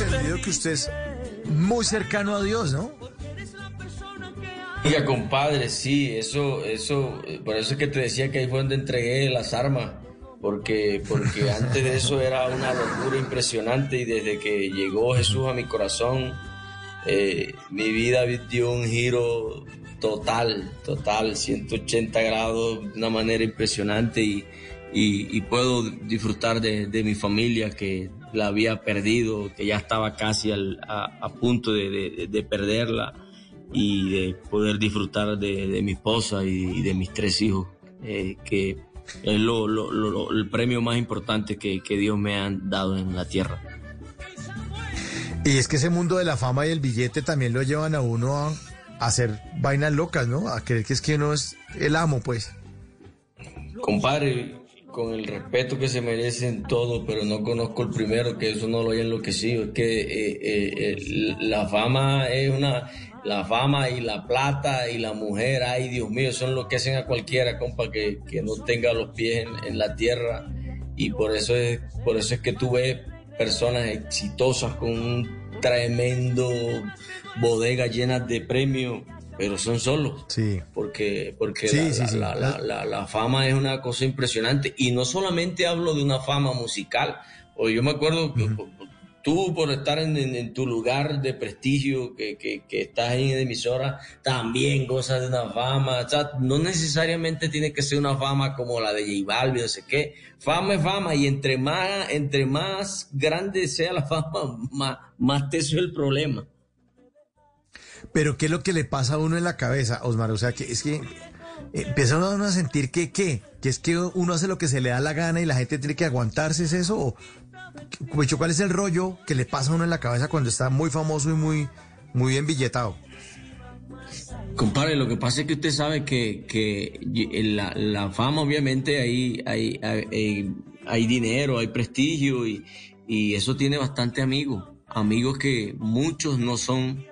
entendido que usted es muy cercano a Dios, ¿no? Oiga, compadre, sí, eso, eso, por eso es que te decía que ahí fue donde entregué las armas, porque, porque antes de eso era una locura impresionante y desde que llegó Jesús a mi corazón, eh, mi vida dio un giro total, total, 180 grados, de una manera impresionante y, y, puedo disfrutar de, de, mi familia que la había perdido, que ya estaba casi al, a, a, punto de, de, de, perderla y de poder disfrutar de, mi esposa y, de mis tres hijos, eh, que es lo, lo, lo, el premio más importante que, que Dios me ha dado en la tierra. Y es que ese mundo de la fama y el billete también lo llevan a uno a, hacer vainas locas, ¿no? A creer que es que uno es el amo, pues. Compadre, con el respeto que se merecen todos, pero no conozco el primero, que eso no lo he enloquecido. Es que eh, eh, la fama es una. La fama y la plata y la mujer, ay Dios mío, que hacen a cualquiera, compa, que, que no tenga los pies en, en, la tierra. Y por eso es, por eso es que tú ves personas exitosas con un tremendo bodega llenas de premios, pero son solos. Sí. Porque, porque la, La, la, fama es una cosa impresionante. Y no solamente hablo de una fama musical. O yo me acuerdo que tú por estar en, tu lugar de prestigio, que, que, que, estás en emisora, también gozas de una fama. O sea, no necesariamente tiene que ser una fama como la de J Balvin, no sé qué. Fama es fama y entre más, entre más grande sea la fama, más, más teso es el problema. Pero ¿qué es lo que le pasa a uno en la cabeza, Osmar? O sea, que es que empieza uno a sentir que qué, que es que uno hace lo que se le da la gana y la gente tiene que aguantarse, ¿es eso? ¿O, ¿Cuál es el rollo que le pasa a uno en la cabeza cuando está muy famoso y muy, muy billetado? Compadre, lo que pasa es que usted sabe que, que la, la, fama, obviamente, hay, hay, hay, hay, dinero, hay prestigio y, y eso tiene bastante amigos. Amigos que muchos no son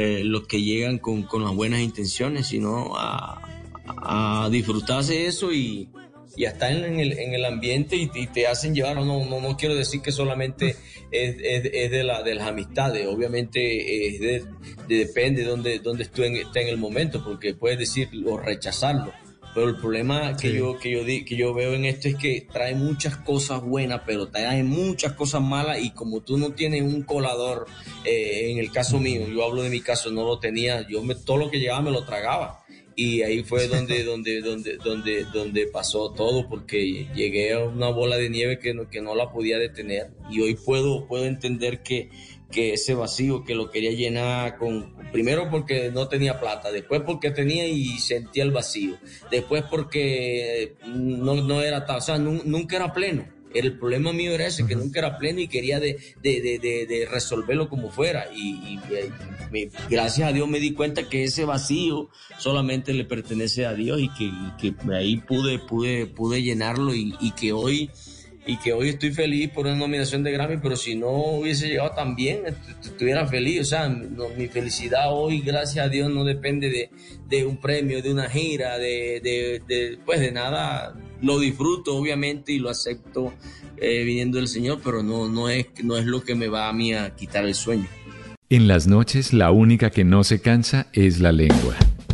eh, los que llegan con, con, las buenas intenciones, sino a, a disfrutarse eso y, y a estar en el, en el ambiente y, te hacen llevar. No, no, no quiero decir que solamente es, es, de, la, de las amistades, obviamente es de, depende de dónde, dónde esté en el momento, porque puedes decirlo o rechazarlo. Pero el problema que, yo, que, yo, que yo veo en esto es que trae muchas cosas buenas, pero trae muchas cosas malas y como tú no tienes un colador, eh, en el caso mío, yo hablo de mi caso, no lo tenía, yo me, todo lo que llegaba me lo tragaba. Y ahí fue donde, donde, donde, donde, donde pasó todo, porque llegué a una bola de nieve que no, que no la podía detener. Y hoy puedo, puedo entender que, que ese vacío que lo quería llenar con, primero porque no tenía plata, después porque tenía y sentía el vacío, después porque no, no era tal, o sea, nunca era pleno. El problema mío era ese, que nunca era pleno y quería de, de, de, de resolverlo como fuera. Y, gracias a Dios me di cuenta que ese vacío solamente le pertenece a Dios y que, que ahí pude, pude, pude llenarlo y, y que hoy y que hoy estoy feliz por una nominación de Grammy, pero si no hubiese llegado tan bien, estuviera feliz. O sea, mi felicidad hoy, gracias a Dios, no depende de, de un premio, de una gira, de, de, de, pues de nada. Lo disfruto, obviamente, y lo acepto eh, viniendo del Señor, pero no, no, es, no es lo que me va a mí a quitar el sueño. En las noches, la única que no se cansa es la lengua.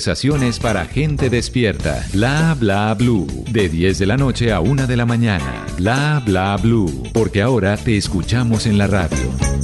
Conversaciones para gente despierta. Bla bla blue. De 10 de la noche a 1 de la mañana. Bla bla blue. Porque ahora te escuchamos en la radio.